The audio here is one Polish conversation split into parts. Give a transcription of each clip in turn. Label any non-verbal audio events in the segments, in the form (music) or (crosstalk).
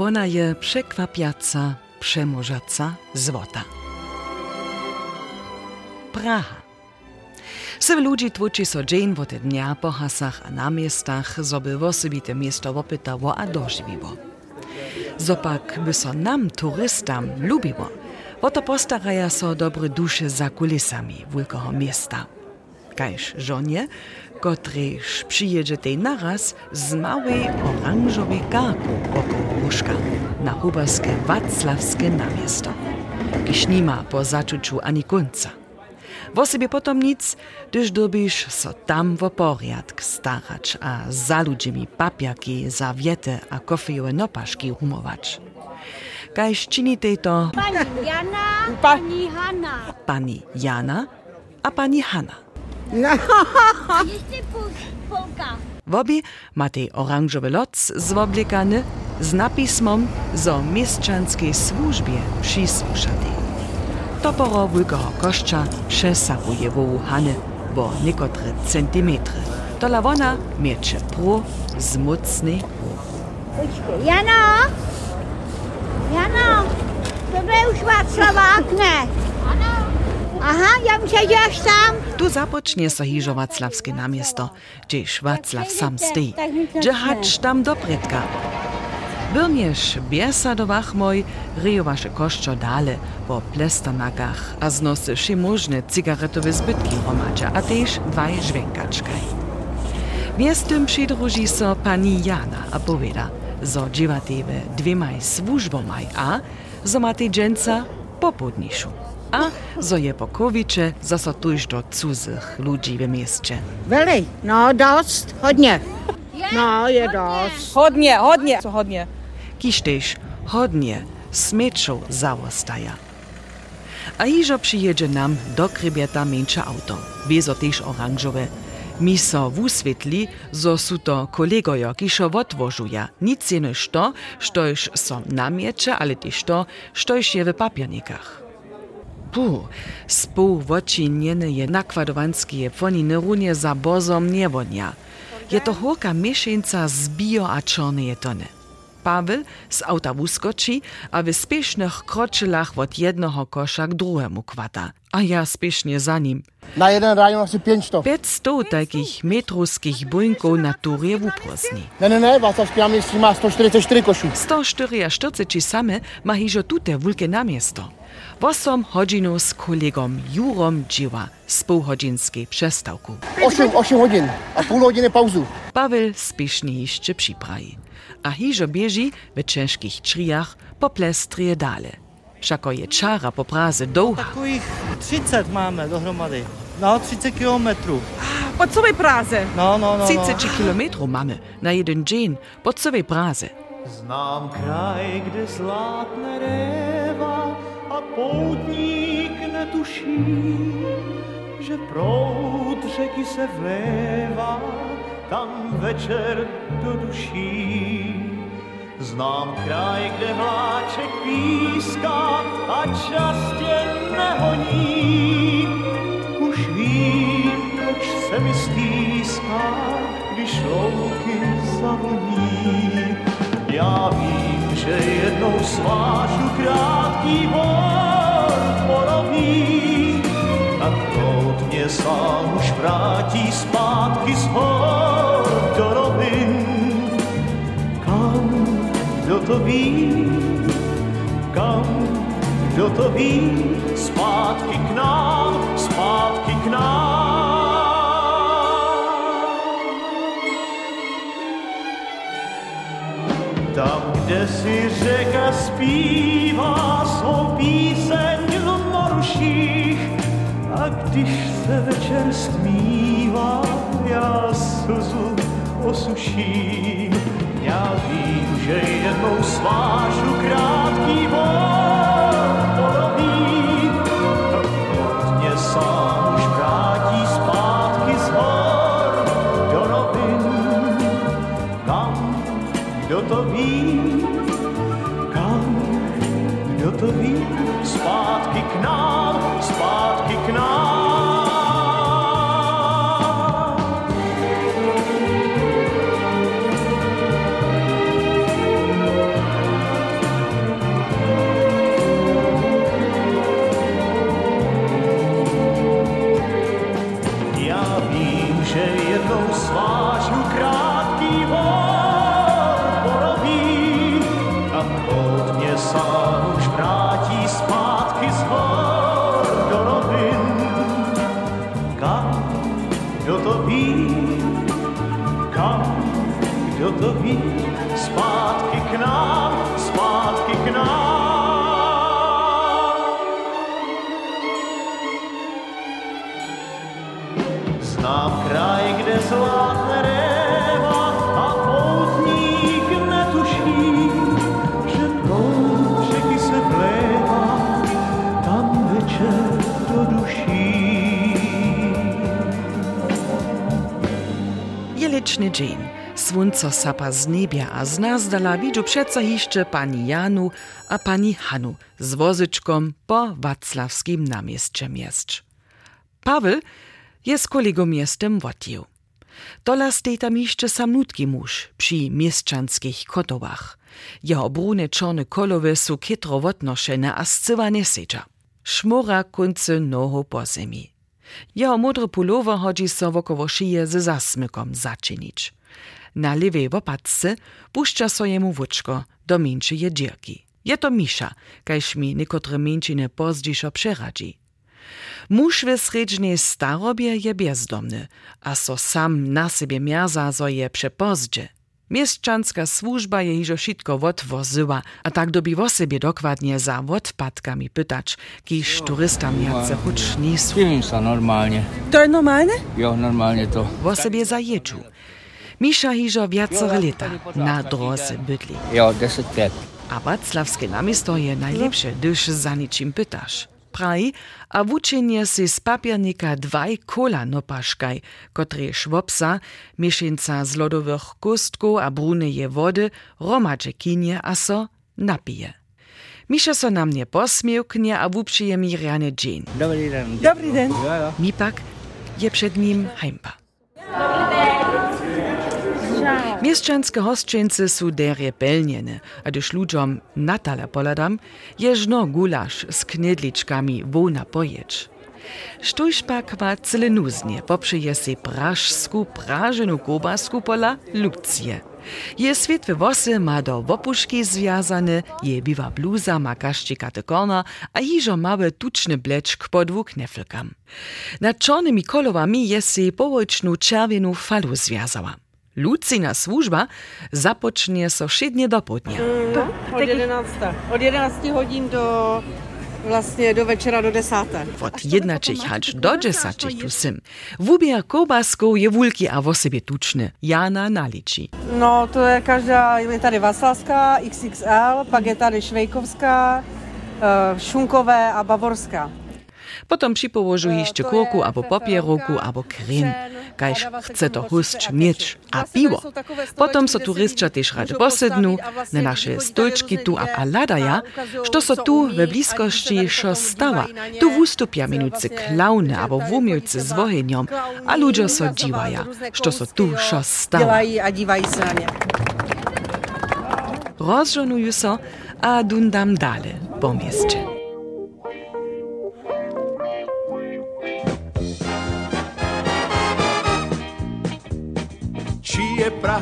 Wona je przekwapiaca, przemożaca, złota. Praha. Sev ludzi tłuczy so dzień w te po hasach a na miestach, zoby w osobite miasto opytało a dożywiło. Zopak by so nam, turystam, lubiło, oto postaraja so dobre dusze za kulisami wielkiego miasta. Kajż żonie, kotryż przyjedzie tej naraz z małej oranżowej garku około łóżka na huberskie Wacławskie namiesto. Kiż nima po zaczuciu ani końca. W sobie potom nic, gdyż dobisz so tam w poriadk starać, a za ludźmi papiaki, zawiete a kofejowe nopaszki humować. Kajż czyni tej to Pani Jana, pani Hanna. pani Jana a pani Hanna. Jeszcze pół- Polka. W obie ma tej oranżowy loc zwoblikany z napismom zo mieszczanskiej służbie przysłuszany. Toporo wielkiego koszcza przesahuje wołu Hany, bo niekotre centymetry. Tola wona miecze pro z mocnej Počkej, Jano! Jano! To je už Václavák, ne? Aha, ja iść tam. Tu zapocznie so hižo Wacławskie namiesto, gdzież Wacław sam stoi, gdzie hacz tam do predka. Byrniesz biesadować moj, ryjowasze koszczo dale po plestanakach, a znosy wszemożne cygaretowe zbytki hromadza, a też dwaj żwękaczkaj. Miestem przydruži so pani Jana a powiada, zo dziewatebe dwiemaj służbomaj, a zo ma tej dżęca popodniszu. A zo je pokowicze, tuż do cudzych ludzi w mieście. Veli, no dost, hodně. No, je dost. Hodně, hodně. Co hodně? Kiž też hodnie smyczą załostaja. A iżo przyjedzie nam do krybieta mniejsze auto, bezo też oranżowe. Mi so wuswietli, zo su to kolegojo, kiszo odwożuja. Nic jenoż to, štož so namiecze, ale też to, štož je w papiernikach. Puh, spół wočinjene je nakładowanskie foniny runie za bozom niewonia. Je to horka mieszenca z bio a czarnej tony. Paweł z auta wuskoczy, a w spiesznych kroczylach od jednego kosza k drugiemu kwata. A ja spiesznie za nim. Na jeden rajon asi 500. 500 takich metruskich buńków na turje wuprosni. Ne, ne, ne, Václavské náměstí má 144 košů. 144 same ma hižo tute wulke namiesto. Wasom hodinu s kolegom Jurom Dživa z půlhodinské přestavku. 8, 8 hodin a půl hodiny pauzu. Pavel spíšně ještě připraví. A hýžo běží ve češkých trzijach po plestrie dale. Wszako je čára po práze dołha. Takových 30 máme dohromady. No, 30 kilometrů. Po sobą práze? No, no, no. 30 no. máme. na jeden džín. Po sobą práze? Znám kraj, kde zlatne rewa a poutník netuší, že proud řeky se vlévá tam večer do duší. Znám kraj, kde vláček píská a čas tě nehoní. Už vím, proč se mi stýská, když louky zavoní. Já vím, že jednou svážu krátký bor borový, a prout mě sám už vrátí zpátky z hor do rovin. Kam, kdo to ví, kam, kdo to ví, zpátky k nám, zpátky k nám. Si řeka zpívá svou píseň v moruších a když se večer stmívá, já slzu osuším. Já vím, že jednou svážu krátký Jelečny dzień. Słońce sapa z niebia, a z nas dala widziu przeco jeszcze pani Janu a pani Hanu z wozyczką po Wacławskim namieście mieszcz. Paweł jest kolegą miastem Wotjew. Dola stej tam jeszcze samnutki muż przy mieszczanskich kotołach. Jeho brune czarne kolowe są kitro odnoszone, a scywa nie sedza. Szmora kunce noho po ziemi. Jeho modry pulover chodzi so wokoło szyje ze zasmykom zaczynić. Na lewej łopatce puszcza so jemu wóczko do mniejszej dzierki. Je to Misza, kajż mi niekotre mniejszine pozdzieszo przeradzi. Muž w sredźnej starobie je bezdomny, a so sam na sobie mierza, zo je przepozdźe. Mieszczanska służba je hižo šitko odwozyła, a tak dobi o sobie dokładnie za odpadkami pytać, kiż turystam jace choć nie są. Normálne. To jest normalne? Jo, normálne to. O sobie zajeczu. Misza hižo viacore lata na drodze bydli. Jo, 10 let. A Wacławskie namisto je najlepsze, gdyż za niczym pytasz. Praj, a wučenje si z papiernika dwaj kola nopaszkaj, które szwopsa, mieszynca z lodowych kostków a bruneje wody, romadże kinie a so napije. Misza so na mnie posmiewknie, a wupszyje mi rany dzień. Dobrý den. Dobrý den. Jo, jo. Mi pak je przed nim heimpa. Mieszczanskie hostczyncy są derje pelniene, a gdyż ludziom natale poladam, jeżno gulasz z knedliczkami wona pojecz. Sztuś pak ma cylenuznie, poprzyje si prażsku prażenu kobasku pola Lukcje. Je świetwe wosy ma do wopuszki związane, je biwa bluza ma kaszczikate korna, a hižo małe tuczny bleczk po dwóch knefelkam. Na czarnymi kolowami je si połyczną czerwienu falu związała. Lucina służba zapocznie so šednie do południa. Od 11. Od 11 hodin do vlastně do večera do 10. Od jednačich hač do džesačich tu sym. Wubier kobaskou je wulki a wo sobie tuczny. Jana naliči. No, to je každá, je tady Vaslavská, XXL, pak je tady Švejkovská, eh, Šunkové a Bavorská. Potom připołožu jeszcze kurku albo papieroku albo krem. Kajż chce to husć mieć, a piwo. Potom so turystka też rady posednu, na nasze stolczki tu a paladaja, što so tu we bliskości szo stała. Tu wustupia minucy klauny albo wumielcy z wohyniom, a ludzie so dziwaja, što so tu szo stała. Dělají a dívají se na ně. Rozżonuju so, a dundam dale po mieście.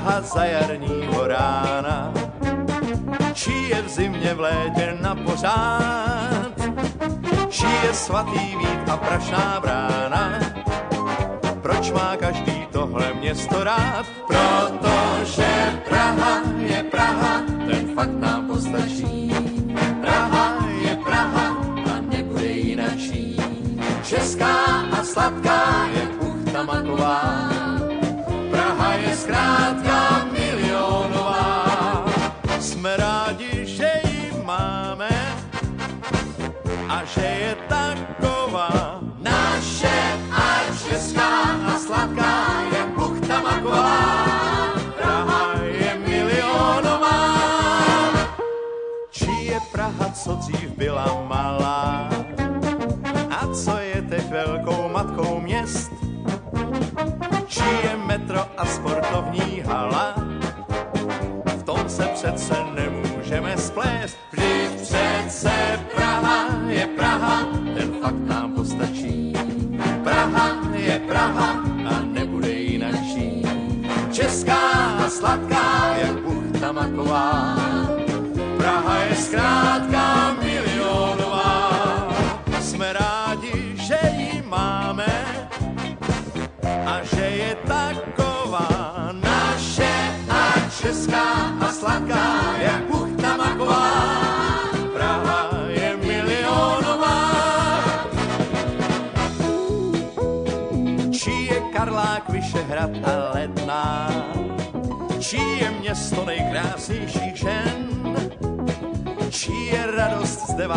Praha za jarního rána, čí je v zimě v létě na pořád, čí je svatý vít a prašná brána, proč má každý tohle město rád? Protože Praha je Praha, ten fakt nám postačí. Praha je Praha a nebude jinačí. Česká a sladká je buchta maková, I'm hrad a letná. Čí je město nejkrásnějších žen? Čí je radost z 9.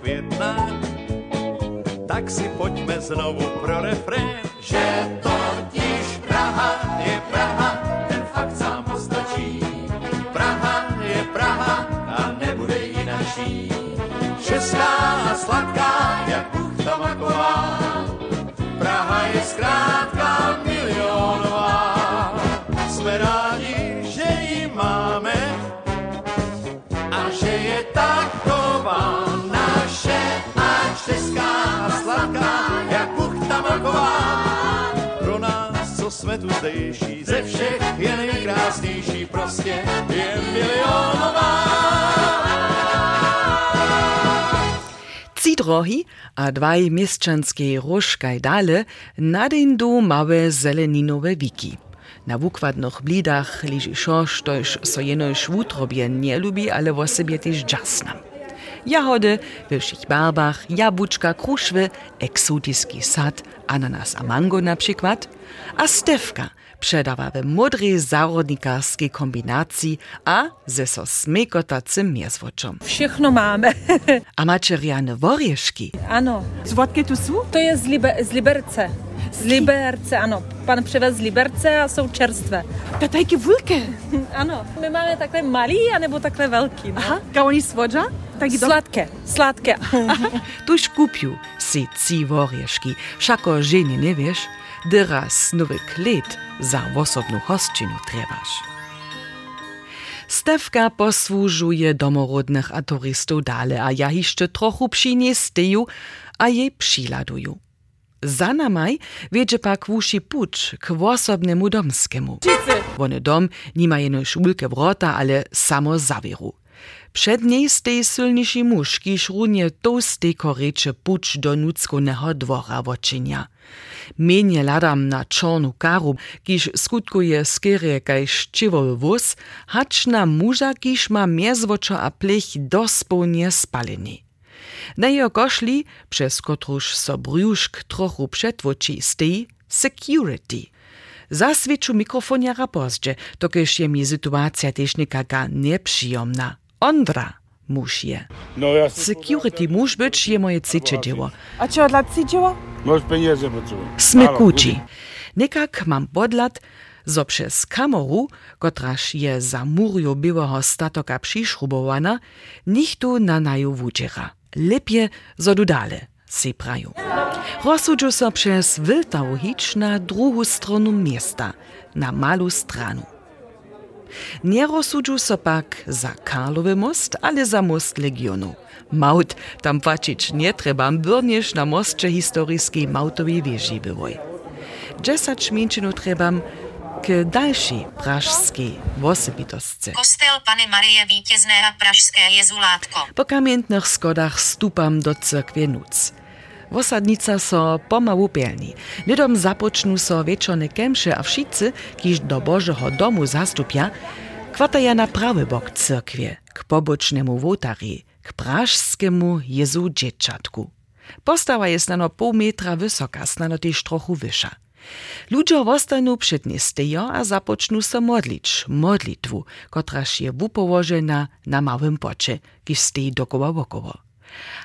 května? Tak si pojďme znovu pro refrén, že totiž Praha je Praha, ten fakt sám postačí. Praha je Praha a nebude jinačí. Česká a sladká, jsme tu zdejší, ze všech je nejkrásnější, prostě je milionová. Tři drohy a dvaj městčanské rožkaj dále na den do malé zeleninové víky. Na wukładnych blídách liży šoš, tož sojenoż wutrobie nie lubi, ale o sebě tyž džasnám. Jahody w wszych barbach, jabłuczka, kruszwy, eksotyski sad, ananas a mango na przykład, a stewka przedawa w modrej zarodnikarskiej kombinacji a ze so smekotacym miezwoczom. Všechno máme. (laughs) A mačeriane worieszki ano. Svodky tu jsou? To je z, Libe, z Liberce. Z Liberce, ano. Pan přivez z Liberce a jsou čerstvé. To taky vulky. (laughs) Ano. My máme takhle malý, anebo takhle velký. No. Aha, kao oni svodža? Taky do... Sladké, sladké. (laughs) tuż kupił si ci worieszki, wszako żeni nie wiesz, dyraz nowy klet za osobną hostczynu trebasz. Stewka posłużuje domorodnych a turystów dale, a ja jeszcze trochu przy niej steju, a jej przyladuju. Za namaj wiedzie pak wuši puč k osobnemu domskemu. Wony dom nima jeno szulkę wrota, ale samo zawieru. Przed niej stej sylniejszy muż, kiż runie tołstej korycze puč do nuckoneho dwora woczynia. Mienie ladam na czornu karu, kiż skutkuje skierie kaj szczywowy wóz, hacz na muża, kiż ma miezwoczo a plech dospełnie spaleny. Na jeho košli, przez kotruż so brjuszk trochu przetwoči stej, security. Zaswieczu mikrofoniara pozdźe, dokeż je mi sytuacja też nikaka nieprzyjemna. Ondra muž je. No ja Security muž być je moje cycie dzieło. A čo, dla cidziła? Możesz pieniądze potrzebować. Smekuci. Nekak mam podlat, zo przez kameru, kotraż je za murjo białego statoka przyszrubowana, nichtu na naju wudziera. Lepie zo dudale, si praju. Rozsudźu so przez Wiltau hić na drugą stronę miasta, na malu stranu. Nie rozsudźu so pak za Karlowy most, ale za most Legionu. Maut tam płacić nie trzeba, byrniesz na mostcze historyjskiej mautowej wieży byłoj. Dziesać mięczynów trzeba k dalszej prażskiej osobitostce. Kostel Pany Marie Vítězné a Pražské jezulátko. Po kamiennych skodach stupam do cyrkwie Nuc. Wosadnica so pomału pielni. Lidom zapocznu so wieczorne kemsze, a wszyscy, kiż do Bożego domu zastupia, kwataja na prawy bok cyrkwie, k pobocznemu wołtari, k prażskiemu Jezu dzieciatku. Postawa jest nano pół metra wysoka, snano też trochu wyższa. Ludzie wostanu przed nie stejo, a zapocznu so modlić, modlitwu, kotraż je wupołożena na małym pocze, kiż stej dokoła wokoło.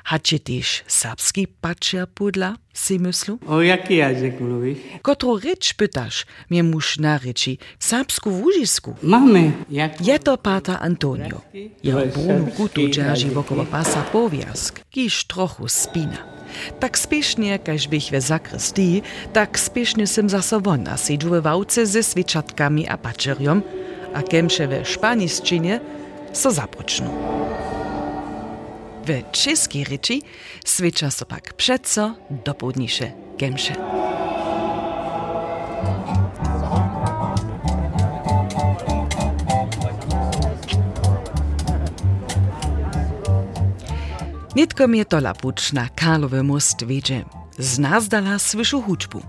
Hacie też serbski patrzer pudla, si myslu? O jaki język mówisz? Kotro rycz pytasz, mnie musz na ryci, serbsku wóżisku. Mamy. Jak? Je to pata Antonio. Jeho To jest brunu serbski kutu dzierży jazyk. wokoło pasa powiask, kiż trochu spina. Tak spiesznie, kaž bych we zakrystii, tak spiesznie sim za sobona sedžu we wałce ze svičatkami a pačerjom, a kemše we španisčinie so započnu. W czeskiej ryczy swiecza so pak przeco dopółdnisze kemsze. Nitko mnie to lapucz na Karlowy most wiedzie. Z nazdala słyszu huczbu.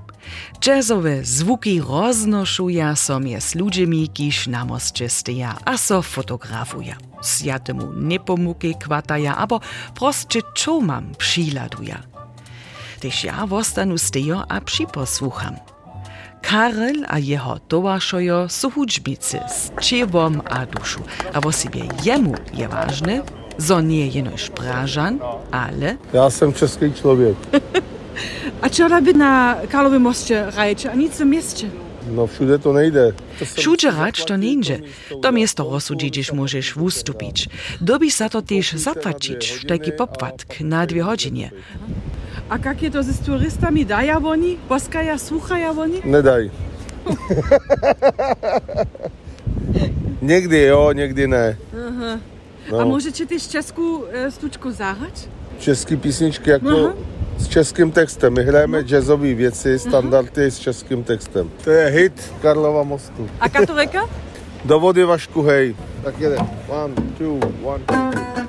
Jazzowe zvuki roznoszuja so mnie z ludźmi, kiż na mostie steja, a so fotografuja. Sjatemu niepomuki kwataja, abo prostsze czomam przyladuja. Tyż ja wostanu stejo a przyposłucham. Karel a jeho towaršojo su hudžbice s čevom a dušu. A vo sebe jemu je vážne, zo nie jenož Pražan, ale Já jsem český člověk. A čo robiť na Karlovém mostě rajče a nic v městě? No všude to nejde. Všude rać to ninže. To miesto rozsudzić môžeš vústupiť. Dobí sa to tiež zapłacić, štajky popłatk na dwie godziny. A jak je to s turistami? Daja oni? Boskaja, słuchaja oni? Nedaj. (laughs) někdy jo, někdy ne. Aha. No. A můžete ty českou e, stučku zahrać? Český písničky jako Aha. s českým textem. My hrajeme jazzové věci, standardy s českým textem. To je hit Karlova mostu. A katolika? (laughs) Do vody Vašku, hej. Tak jede. One, two, one, two.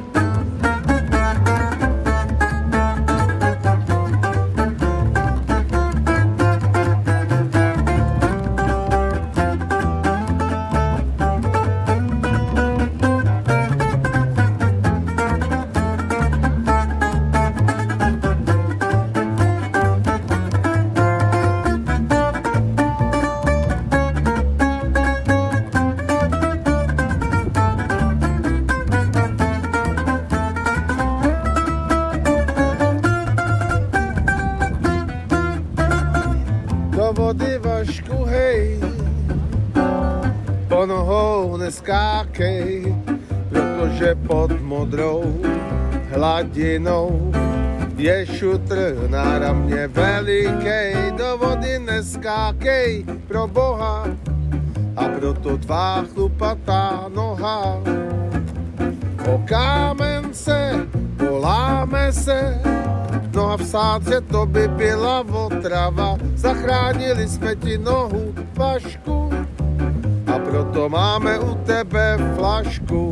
Je šutr na ramě velikej. Do vody neskákej, pro Boha, a proto tvá chlupatá noha. O kámen se, poláme se, no a v sádře to by byla otrava. Zachránili jsme ti nohu, Vašku, a proto máme u tebe flašku.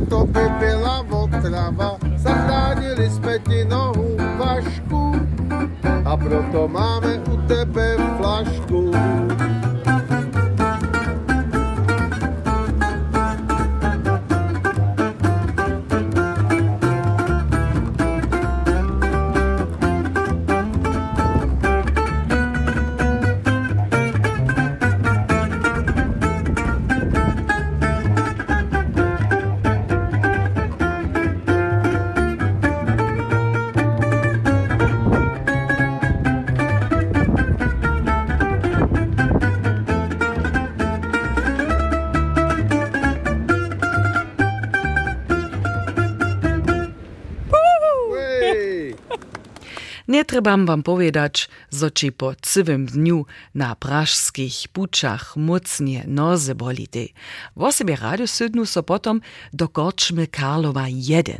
To by byla otrava. Zachránili jsme ti nohu, Vašku, a proto máme u tebe flašku. Netrzebam wam powiedzieć, że ci po całym dniu na prażskich puczach mocnie nozy bolity. W sobie radio sydnu so potom do korczmy Karlowa 1.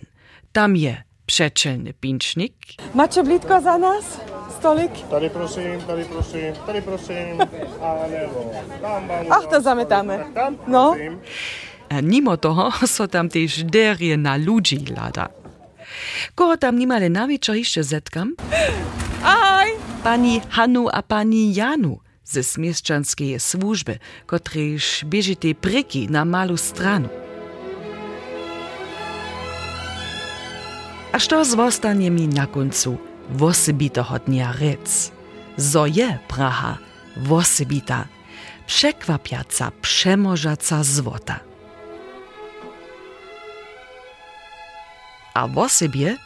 Tam je przeczelny pincznik, Macie blitko za nas? stolik? Tady prosím, tady prosím, tady prosím. A nebo tam vám Ach, to zamytamy. Tam, No. mimo toho (laughs) so tam też derie na ludzi lada. Koho tam nimale na wieczór jeszcze zetkam? Ahoj! Pani Hanu a pani Janu ze smieszczanskiej służby, kotryż bieżite pryki na malu stranu. A što zostanie mi na końcu wosybitego dnia rec? Zo je Praha wosybita, przekwapiaca, przemożaca złota. A wosybie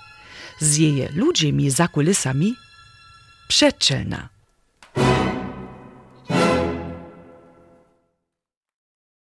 z jej ludźmi za kulisami przeczelna.